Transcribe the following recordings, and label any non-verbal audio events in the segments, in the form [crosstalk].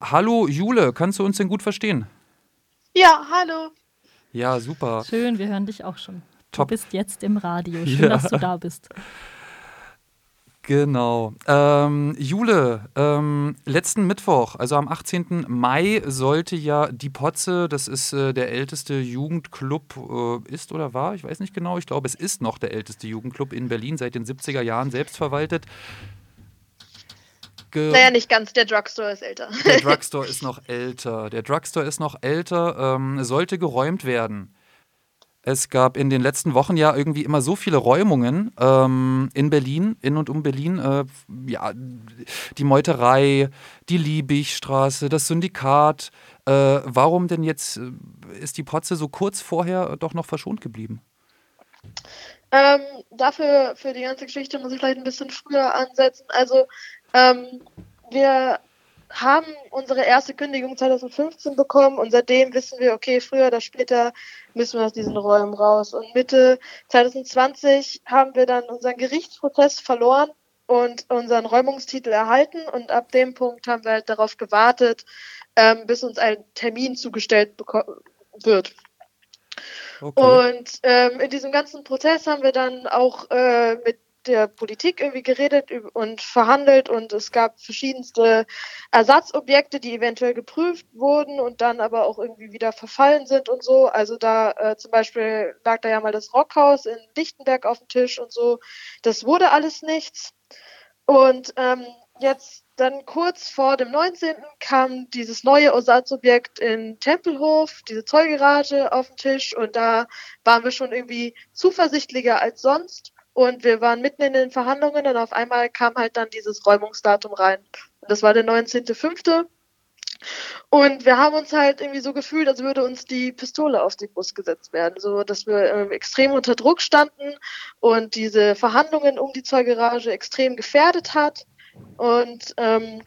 Hallo Jule, kannst du uns denn gut verstehen? Ja, hallo. Ja, super. Schön, wir hören dich auch schon. Top. Du bist jetzt im Radio. Schön, Ja. dass du da bist. Genau. Ähm, Jule, ähm, letzten Mittwoch, also am 18. Mai, sollte ja die Potze, das ist äh, der älteste Jugendclub, äh, ist oder war, ich weiß nicht genau, ich glaube, es ist noch der älteste Jugendclub in Berlin, seit den 70er Jahren selbstverwaltet. Ge Naja, nicht ganz, der Drugstore ist älter. Der [laughs] Drugstore ist noch älter. Der Drugstore ist noch älter, ähm, sollte geräumt werden. Es gab in den letzten Wochen ja irgendwie immer so viele Räumungen ähm, in Berlin, in und um Berlin. Äh, ja, die Meuterei, die Liebigstraße, das Syndikat. Äh, warum denn jetzt äh, ist die Potze so kurz vorher doch noch verschont geblieben? Ähm, dafür, für die ganze Geschichte muss ich vielleicht ein bisschen früher ansetzen. Also, ähm, wir haben unsere erste Kündigung 2015 bekommen und seitdem wissen wir, okay, früher oder später müssen wir aus diesen Räumen raus. Und Mitte 2020 haben wir dann unseren Gerichtsprozess verloren und unseren Räumungstitel erhalten und ab dem Punkt haben wir halt darauf gewartet, ähm, bis uns ein Termin zugestellt wird. Okay. Und ähm, in diesem ganzen Prozess haben wir dann auch äh, mit der Politik irgendwie geredet und verhandelt und es gab verschiedenste Ersatzobjekte, die eventuell geprüft wurden und dann aber auch irgendwie wieder verfallen sind und so. Also da äh, zum Beispiel lag da ja mal das Rockhaus in Lichtenberg auf dem Tisch und so. Das wurde alles nichts. Und ähm, jetzt dann kurz vor dem 19. kam dieses neue Ersatzobjekt in Tempelhof, diese Zollgarage auf den Tisch und da waren wir schon irgendwie zuversichtlicher als sonst und wir waren mitten in den Verhandlungen und auf einmal kam halt dann dieses Räumungsdatum rein. Das war der 19.05. Und wir haben uns halt irgendwie so gefühlt, als würde uns die Pistole auf die Brust gesetzt werden, so dass wir ähm, extrem unter Druck standen und diese Verhandlungen um die Zollgarage extrem gefährdet hat. Und ähm,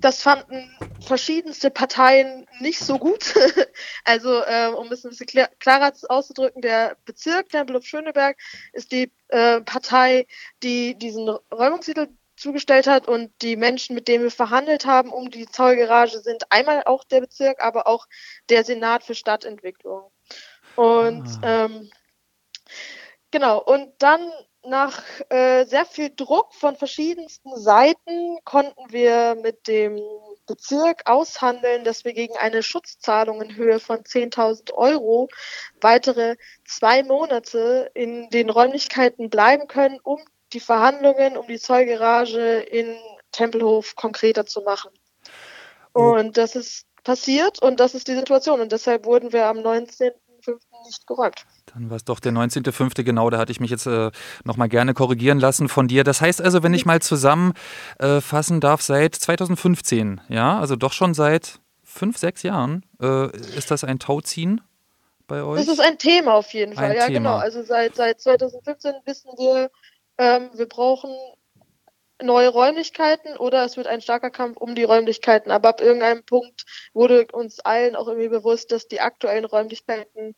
das fanden verschiedenste Parteien nicht so gut. [laughs] also, äh, um es ein bisschen klar, klarer auszudrücken, der Bezirk Tempelhof-Schöneberg ist die äh, Partei, die diesen Räumungstitel zugestellt hat und die Menschen, mit denen wir verhandelt haben um die Zollgarage, sind einmal auch der Bezirk, aber auch der Senat für Stadtentwicklung. Und Ah. ähm, genau, und dann nach äh, sehr viel Druck von verschiedensten Seiten konnten wir mit dem Bezirk aushandeln, dass wir gegen eine Schutzzahlung in Höhe von 10.000 Euro weitere zwei Monate in den Räumlichkeiten bleiben können, um die Verhandlungen um die Zollgarage in Tempelhof konkreter zu machen. Oh. Und das ist passiert und das ist die Situation und deshalb wurden wir am 19.05. nicht geräumt. Dann war es doch der 19.05. genau, da hatte ich mich jetzt äh, nochmal gerne korrigieren lassen von dir. Das heißt also, wenn ich mal zusammenfassen äh, darf, seit 2015, ja, also doch schon seit fünf, sechs Jahren, äh, ist das ein Tauziehen bei euch? Das ist ein Thema auf jeden Fall, Ein ja Thema. genau. Also seit, seit 2015 wissen wir, ähm, wir brauchen neue Räumlichkeiten oder es wird ein starker Kampf um die Räumlichkeiten. Aber ab irgendeinem Punkt wurde uns allen auch irgendwie bewusst, dass die aktuellen Räumlichkeiten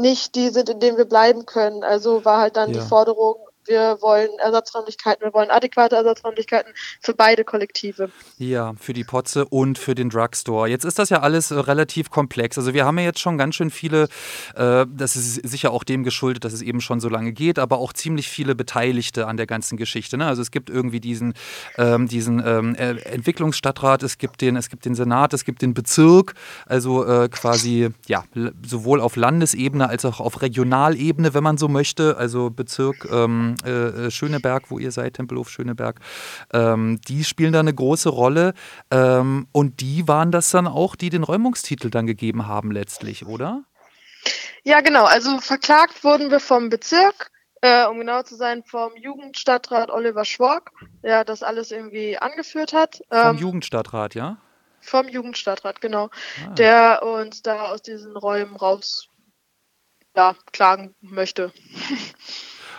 nicht die sind, in denen wir bleiben können. Also war halt dann Ja. die Forderung, wir wollen Ersatzräumlichkeiten, wir wollen adäquate Ersatzräumlichkeiten für beide Kollektive. Ja, für die Potze und für den Drugstore. Jetzt ist das ja alles äh, relativ komplex. Also wir haben ja jetzt schon ganz schön viele, äh, das ist sicher auch dem geschuldet, dass es eben schon so lange geht, aber auch ziemlich viele Beteiligte an der ganzen Geschichte. Ne? Also es gibt irgendwie diesen, ähm, diesen ähm, äh, Entwicklungsstadtrat, es gibt den, es gibt den Senat, es gibt den Bezirk, also äh, quasi ja sowohl auf Landesebene als auch auf Regionalebene, wenn man so möchte. Also Bezirk ähm, äh, äh, Schöneberg, wo ihr seid, Tempelhof Schöneberg, ähm, die spielen da eine große Rolle. Ähm, und die waren das dann auch, die den Räumungstitel dann gegeben haben letztlich, oder? Ja, genau. Also verklagt wurden wir vom Bezirk, äh, um genau zu sein, vom Jugendstadtrat Oliver Schwork, der das alles irgendwie angeführt hat. Vom Ähm, Jugendstadtrat, ja? vom Jugendstadtrat, genau. Ah. Der uns da aus diesen Räumen raus ja, klagen möchte. [laughs]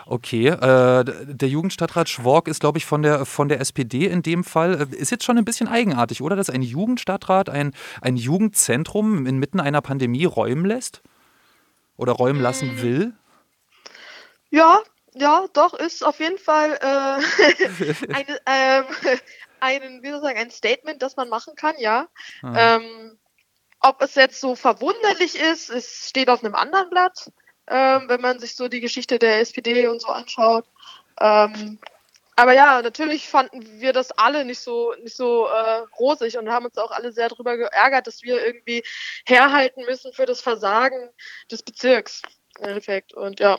Okay, äh, der Jugendstadtrat Schwork ist, glaube ich, von der, von der SPD in dem Fall. Äh, Ist jetzt schon ein bisschen eigenartig, oder? Dass ein Jugendstadtrat ein, ein Jugendzentrum inmitten einer Pandemie räumen lässt? Oder räumen lassen will? Ja, ja, doch, ist auf jeden Fall äh, [laughs] eine, ähm, [laughs] ein, wie soll ich sagen, ein Statement, das man machen kann, ja. Ah. Ähm, ob es jetzt so verwunderlich ist, es steht auf einem anderen Blatt, ähm, wenn man sich so die Geschichte der SPD und so anschaut. Ähm, aber ja, natürlich fanden wir das alle nicht so nicht so äh, rosig und haben uns auch alle sehr darüber geärgert, dass wir irgendwie herhalten müssen für das Versagen des Bezirks im Endeffekt. Und ja.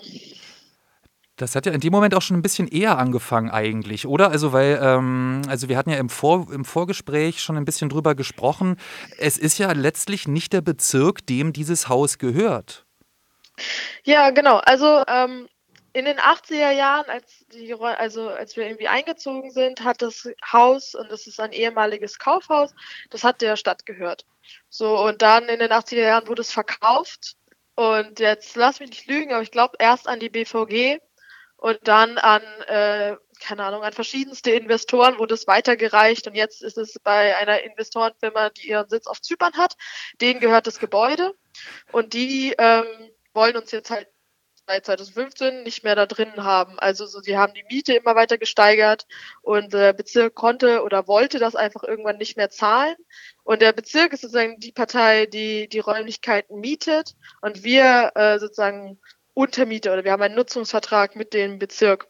Das hat ja in dem Moment auch schon ein bisschen eher angefangen eigentlich, oder? Also weil, ähm, also wir hatten ja im, Vor im Vorgespräch schon ein bisschen drüber gesprochen. Es ist ja letztlich nicht der Bezirk, dem dieses Haus gehört. Ja, genau. Also ähm, in den 80er Jahren, als die, also als wir irgendwie eingezogen sind, hat das Haus, und das ist ein ehemaliges Kaufhaus, das hat der Stadt gehört. So, und dann in den 80er Jahren wurde es verkauft. Und jetzt lass mich nicht lügen, aber ich glaube erst an die BVG und dann an, äh, keine Ahnung, an verschiedenste Investoren wurde es weitergereicht und jetzt ist es bei einer Investorenfirma, die ihren Sitz auf Zypern hat. Denen gehört das Gebäude und die ähm, wollen uns jetzt halt seit 2015 nicht mehr da drin haben. Also so, sie haben die Miete immer weiter gesteigert und der Bezirk konnte oder wollte das einfach irgendwann nicht mehr zahlen. Und der Bezirk ist sozusagen die Partei, die die Räumlichkeiten mietet und wir äh, sozusagen Untermieter oder wir haben einen Nutzungsvertrag mit dem Bezirk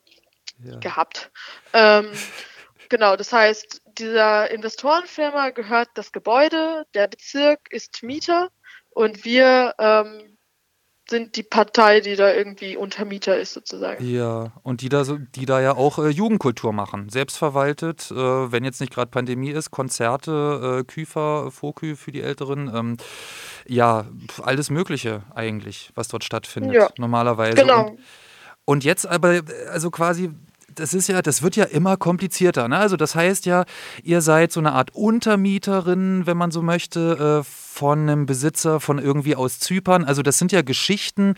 ja. gehabt. Ähm, genau, das heißt, dieser Investorenfirma gehört das Gebäude, der Bezirk ist Mieter und wir ähm, sind die Partei, die da irgendwie Untermieter ist, sozusagen. Ja, und die da, die da ja auch äh, Jugendkultur machen. Selbstverwaltet, äh, wenn jetzt nicht gerade Pandemie ist, Konzerte, äh, Küfer, Fokü für die Älteren. Ähm, ja, alles Mögliche eigentlich, was dort stattfindet, ja. normalerweise. Genau. Und, und jetzt aber, also quasi das ist ja, das wird ja immer komplizierter. Ne? Also das heißt ja, ihr seid so eine Art Untermieterin, wenn man so möchte, äh, von einem Besitzer von irgendwie aus Zypern. Also das sind ja Geschichten,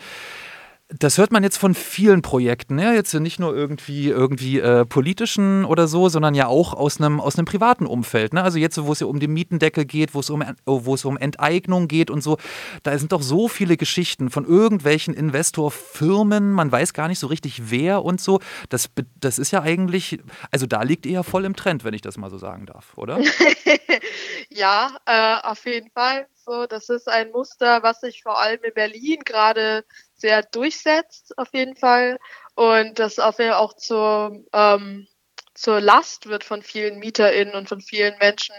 das hört man jetzt von vielen Projekten, ja, jetzt nicht nur irgendwie, irgendwie äh, politischen oder so, sondern ja auch aus einem, aus privaten Umfeld. Ne? Also jetzt, wo es ja um den Mietendeckel geht, wo es um, wo es um Enteignung geht und so, da sind doch so viele Geschichten von irgendwelchen Investorfirmen, man weiß gar nicht so richtig wer und so. Das, das ist ja eigentlich, also da liegt ihr ja voll im Trend, wenn ich das mal so sagen darf, oder? [laughs] ja, äh, auf jeden Fall. So, das ist ein Muster, was sich vor allem in Berlin gerade sehr durchsetzt, auf jeden Fall. Und das auch zur, ähm, zur Last wird von vielen MieterInnen und von vielen Menschen,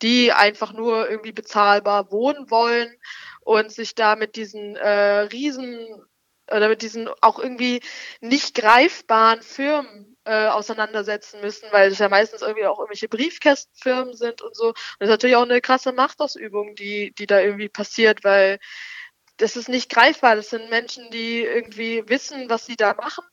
die einfach nur irgendwie bezahlbar wohnen wollen und sich da mit diesen äh, riesen oder mit diesen auch irgendwie nicht greifbaren Firmen äh, auseinandersetzen müssen, weil es ja meistens irgendwie auch irgendwelche Briefkästenfirmen sind und so. Und das ist natürlich auch eine krasse Machtausübung, die, die da irgendwie passiert, weil das ist nicht greifbar. Das sind Menschen, die irgendwie wissen, was sie da machen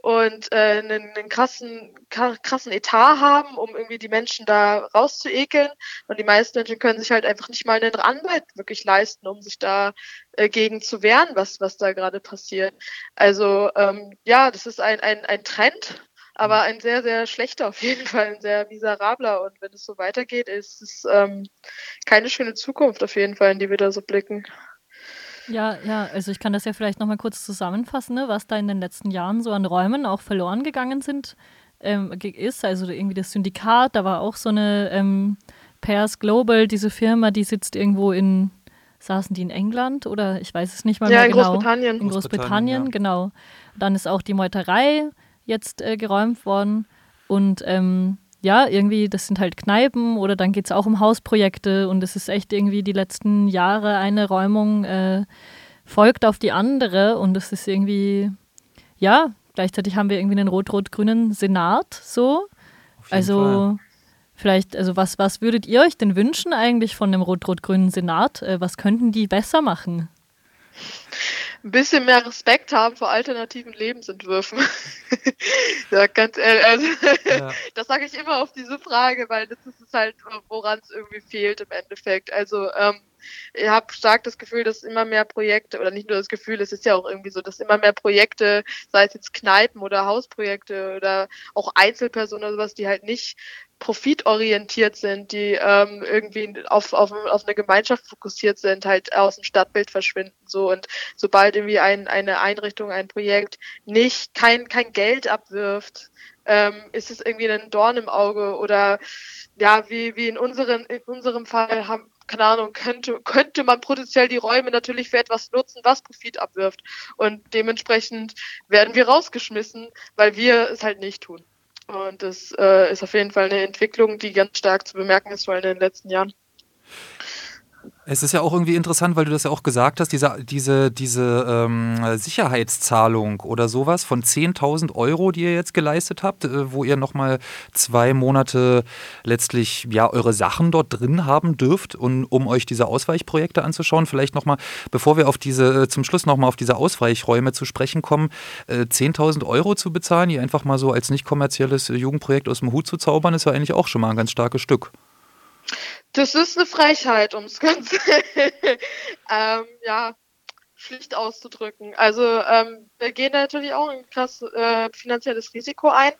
und äh, einen, einen krassen, krassen Etat haben, um irgendwie die Menschen da rauszuekeln. Und die meisten Menschen können sich halt einfach nicht mal einen Anwalt wirklich leisten, um sich da äh, gegen zu wehren, was, was da gerade passiert. Also ähm, ja, das ist ein, ein, ein Trend, aber ein sehr, sehr schlechter auf jeden Fall, ein sehr miserabler. Und wenn es so weitergeht, ist es ähm, keine schöne Zukunft auf jeden Fall, in die wir da so blicken. Ja, ja, also ich kann das ja vielleicht nochmal kurz zusammenfassen, ne, was da in den letzten Jahren so an Räumen auch verloren gegangen sind, ähm, ist. Also irgendwie das Syndikat, da war auch so eine ähm, Pairs Global, diese Firma, die sitzt irgendwo in, saßen die in England oder ich weiß es nicht mal ja, mehr in genau. Großbritannien. In Großbritannien, ja. genau. Dann ist auch die Meuterei jetzt äh, geräumt worden und ähm, ja, irgendwie, das sind halt Kneipen oder dann geht es auch um Hausprojekte und es ist echt irgendwie die letzten Jahre eine Räumung äh, folgt auf die andere und es ist irgendwie, ja, gleichzeitig haben wir irgendwie einen rot-rot-grünen Senat so. Also Fall. vielleicht, also was, was würdet ihr euch denn wünschen eigentlich von dem rot-rot-grünen Senat? Äh, was könnten die besser machen? Ein bisschen mehr Respekt haben vor alternativen Lebensentwürfen. [laughs] ja, ganz ehrlich, also, ja. [laughs] das sage ich immer auf diese Frage, weil das ist halt, woran es irgendwie fehlt im Endeffekt. Also ähm, ich habe stark das Gefühl, dass immer mehr Projekte, oder nicht nur das Gefühl, es ist ja auch irgendwie so, dass immer mehr Projekte, sei es jetzt Kneipen oder Hausprojekte oder auch Einzelpersonen oder sowas, die halt nicht profitorientiert sind, die ähm, irgendwie auf, auf, auf eine Gemeinschaft fokussiert sind, halt aus dem Stadtbild verschwinden. So und sobald irgendwie ein, eine Einrichtung, ein Projekt nicht kein, kein Geld abwirft, ähm, ist es irgendwie ein Dorn im Auge oder ja, wie, wie in, unseren, in unserem Fall haben, keine Ahnung, könnte, könnte man potenziell die Räume natürlich für etwas nutzen, was Profit abwirft. Und dementsprechend werden wir rausgeschmissen, weil wir es halt nicht tun. Und das äh, ist auf jeden Fall eine Entwicklung, die ganz stark zu bemerken ist, vor allem in den letzten Jahren. Es ist ja auch irgendwie interessant, weil du das ja auch gesagt hast, diese, diese, diese ähm, Sicherheitszahlung oder sowas von 10.000 Euro, die ihr jetzt geleistet habt, äh, wo ihr nochmal zwei Monate letztlich ja eure Sachen dort drin haben dürft, und, um euch diese Ausweichprojekte anzuschauen. Vielleicht nochmal, bevor wir auf diese, äh, zum Schluss nochmal auf diese Ausweichräume zu sprechen kommen, äh, 10.000 Euro zu bezahlen, die einfach mal so als nicht kommerzielles Jugendprojekt aus dem Hut zu zaubern, ist ja eigentlich auch schon mal ein ganz starkes Stück. Das ist eine Frechheit, um es ganz [laughs] ähm, ja, schlicht auszudrücken. Also ähm, wir gehen natürlich auch ein krass äh, finanzielles Risiko ein,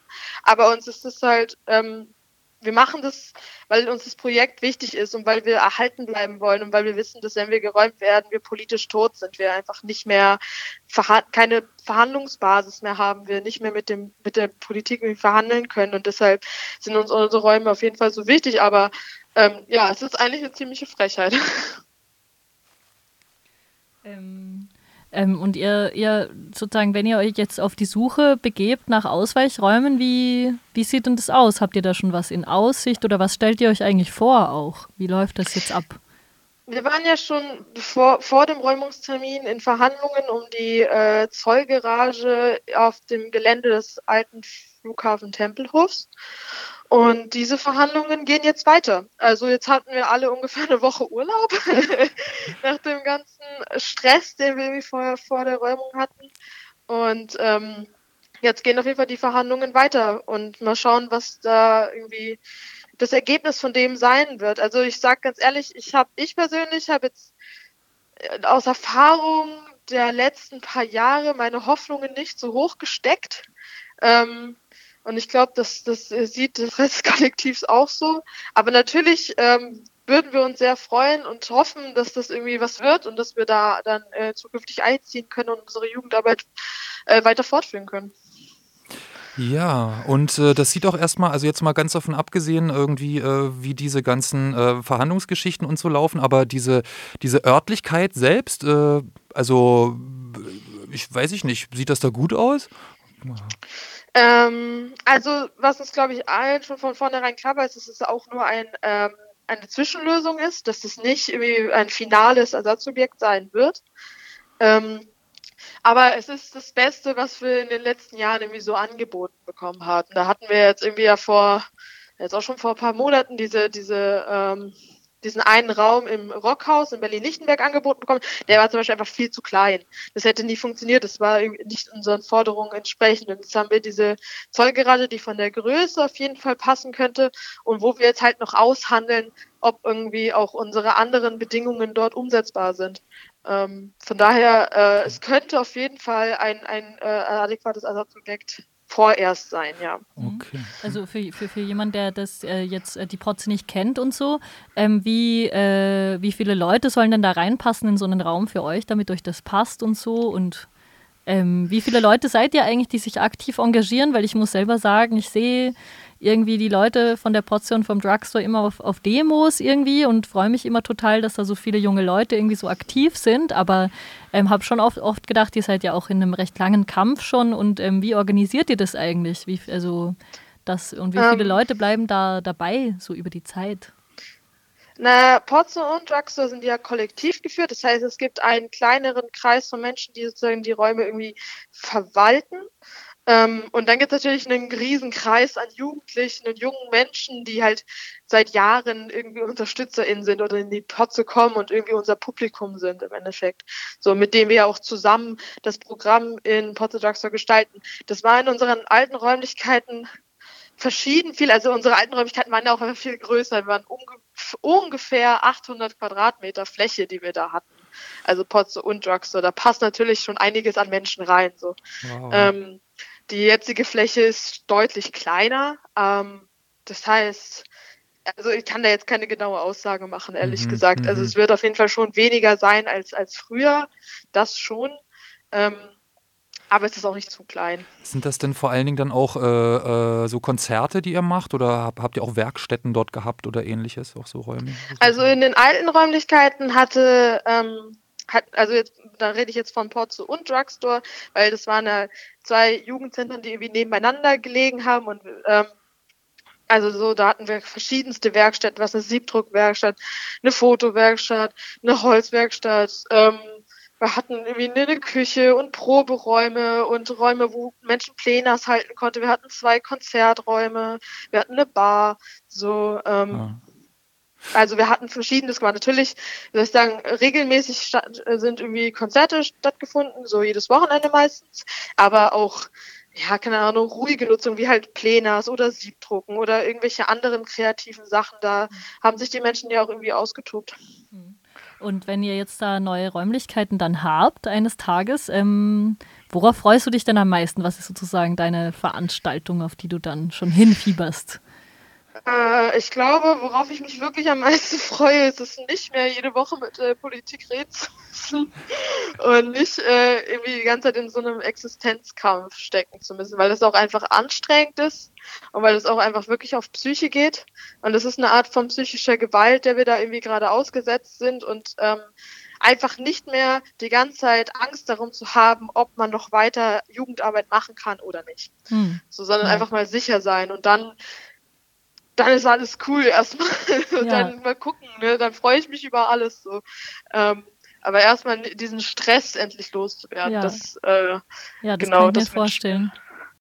aber uns ist es halt, ähm, wir machen das, weil uns das Projekt wichtig ist und weil wir erhalten bleiben wollen und weil wir wissen, dass wenn wir geräumt werden, wir politisch tot sind, wir einfach nicht mehr verha keine Verhandlungsbasis mehr haben, wir nicht mehr mit dem mit der Politik verhandeln können. Und deshalb sind uns unsere Räume auf jeden Fall so wichtig, aber ähm, ja, es ist eigentlich eine ziemliche Frechheit. [laughs] Ähm, ähm, und ihr, ihr sozusagen, wenn ihr euch jetzt auf die Suche begebt nach Ausweichräumen, wie, wie sieht denn das aus? Habt ihr da schon was in Aussicht oder was stellt ihr euch eigentlich vor auch? Wie läuft das jetzt ab? Wir waren ja schon vor, vor dem Räumungstermin in Verhandlungen um die äh, Zollgarage auf dem Gelände des alten Flughafen Tempelhofs. Und diese Verhandlungen gehen jetzt weiter. Also jetzt hatten wir alle ungefähr eine Woche Urlaub [laughs] nach dem ganzen Stress, den wir irgendwie vorher vor der Räumung hatten. Und ähm, jetzt gehen auf jeden Fall die Verhandlungen weiter und mal schauen, was da irgendwie das Ergebnis von dem sein wird. Also ich sage ganz ehrlich, ich habe, ich persönlich habe jetzt äh, aus Erfahrung der letzten paar Jahre meine Hoffnungen nicht so hoch gesteckt. Ähm, und ich glaube, das, das sieht das Rest [laughs] des Kollektivs auch so. Aber natürlich ähm, würden wir uns sehr freuen und hoffen, dass das irgendwie was wird und dass wir da dann äh, zukünftig einziehen können und unsere Jugendarbeit äh, weiter fortführen können. Ja, und äh, das sieht auch erstmal, also jetzt mal ganz davon abgesehen, irgendwie, äh, wie diese ganzen äh, Verhandlungsgeschichten und so laufen, aber diese, diese Örtlichkeit selbst, äh, also ich weiß ich nicht, sieht das da gut aus? Ähm, also, was uns, glaube ich, allen schon von vornherein klar war, ist, dass es auch nur ein, ähm, eine Zwischenlösung ist, dass es nicht irgendwie ein finales Ersatzobjekt sein wird. Ähm, aber es ist das Beste, was wir in den letzten Jahren irgendwie so angeboten bekommen hatten. Da hatten wir jetzt irgendwie ja vor, jetzt auch schon vor ein paar Monaten diese, diese ähm, diesen einen Raum im Rockhaus in Berlin-Lichtenberg angeboten bekommen. Der war zum Beispiel einfach viel zu klein. Das hätte nie funktioniert. Das war nicht unseren Forderungen entsprechend. Und jetzt haben wir diese Zollgerade, die von der Größe auf jeden Fall passen könnte und wo wir jetzt halt noch aushandeln, ob irgendwie auch unsere anderen Bedingungen dort umsetzbar sind. Ähm, von daher, äh, es könnte auf jeden Fall ein, ein äh, adäquates Ersatzobjekt vorerst sein, ja. Mhm. Okay. Also für, für, für jemanden, der das äh, jetzt äh, die Protze nicht kennt und so, ähm, wie, äh, wie viele Leute sollen denn da reinpassen in so einen Raum für euch, damit euch das passt und so und ähm, wie viele Leute seid ihr eigentlich, die sich aktiv engagieren? Weil ich muss selber sagen, ich sehe irgendwie die Leute von der Portion vom Drugstore immer auf, auf Demos irgendwie und freue mich immer total, dass da so viele junge Leute irgendwie so aktiv sind. Aber ähm, habe schon oft, oft gedacht, ihr seid ja auch in einem recht langen Kampf schon und ähm, wie organisiert ihr das eigentlich? Wie, also das, und wie viele ähm, Leute bleiben da dabei, so über die Zeit? Na, Potzo und Drugstore sind ja kollektiv geführt. Das heißt, es gibt einen kleineren Kreis von Menschen, die sozusagen die Räume irgendwie verwalten. Ähm, und dann gibt es natürlich einen riesen Kreis an Jugendlichen und jungen Menschen, die halt seit Jahren irgendwie UnterstützerInnen sind oder in die Potze kommen und irgendwie unser Publikum sind im Endeffekt. So, mit dem wir auch zusammen das Programm in Potze Drugstore gestalten. Das war in unseren alten Räumlichkeiten verschieden viel, also unsere alten Räumlichkeiten waren ja auch viel größer. Wir waren unge ungefähr 800 Quadratmeter Fläche, die wir da hatten. Also Potze und Drugstore. Da passt natürlich schon einiges an Menschen rein. So. Wow. Ähm, die jetzige Fläche ist deutlich kleiner. Ähm, das heißt, also ich kann da jetzt keine genaue Aussage machen, ehrlich Mhm, gesagt. Also mhm. es wird auf jeden Fall schon weniger sein als, als früher. Das schon. Ähm, aber es ist auch nicht zu klein. Sind das denn vor allen Dingen dann auch äh, äh, so Konzerte, die ihr macht? Oder hab, habt ihr auch Werkstätten dort gehabt oder ähnliches? Auch so Räume? Also in den alten Räumlichkeiten hatte, ähm, hat, also jetzt, da rede ich jetzt von Porzo und Drugstore, weil das waren ja zwei Jugendzentren, die irgendwie nebeneinander gelegen haben und ähm, also so, da hatten wir verschiedenste Werkstätten, was eine Siebdruckwerkstatt, eine Fotowerkstatt, eine Holzwerkstatt, ähm, wir hatten irgendwie eine Küche und Proberäume und Räume, wo Menschen Plänas halten konnten. Wir hatten zwei Konzerträume, wir hatten eine Bar, so, ähm, Ah. also wir hatten verschiedenes gemacht. Natürlich, wie soll ich sagen, regelmäßig statt, sind irgendwie Konzerte stattgefunden, so jedes Wochenende meistens, aber auch, ja, keine Ahnung, ruhige Nutzung, wie halt Plenas oder Siebdrucken oder irgendwelche anderen kreativen Sachen. Da haben sich die Menschen ja auch irgendwie ausgetobt. Und wenn ihr jetzt da neue Räumlichkeiten dann habt eines Tages, ähm, worauf freust du dich denn am meisten? Was ist sozusagen deine Veranstaltung, auf die du dann schon hinfieberst? Äh, ich glaube, worauf ich mich wirklich am meisten [laughs] freue, ist es nicht mehr jede Woche mit äh, Politik reden zu [laughs] müssen und nicht äh, irgendwie die ganze Zeit in so einem Existenzkampf stecken zu müssen, weil das auch einfach anstrengend ist und weil es auch einfach wirklich auf Psyche geht. Und es ist eine Art von psychischer Gewalt, der wir da irgendwie gerade ausgesetzt sind und ähm, einfach nicht mehr die ganze Zeit Angst darum zu haben, ob man noch weiter Jugendarbeit machen kann oder nicht. Hm. So, sondern Ja. einfach mal sicher sein und dann dann ist alles cool erstmal [laughs] Ja. dann mal gucken, ne? dann freue ich mich über alles so. Ähm, aber erstmal diesen Stress endlich loszuwerden, Ja. das äh, Ja, das Genau, kann ich das mir mir. vorstellen.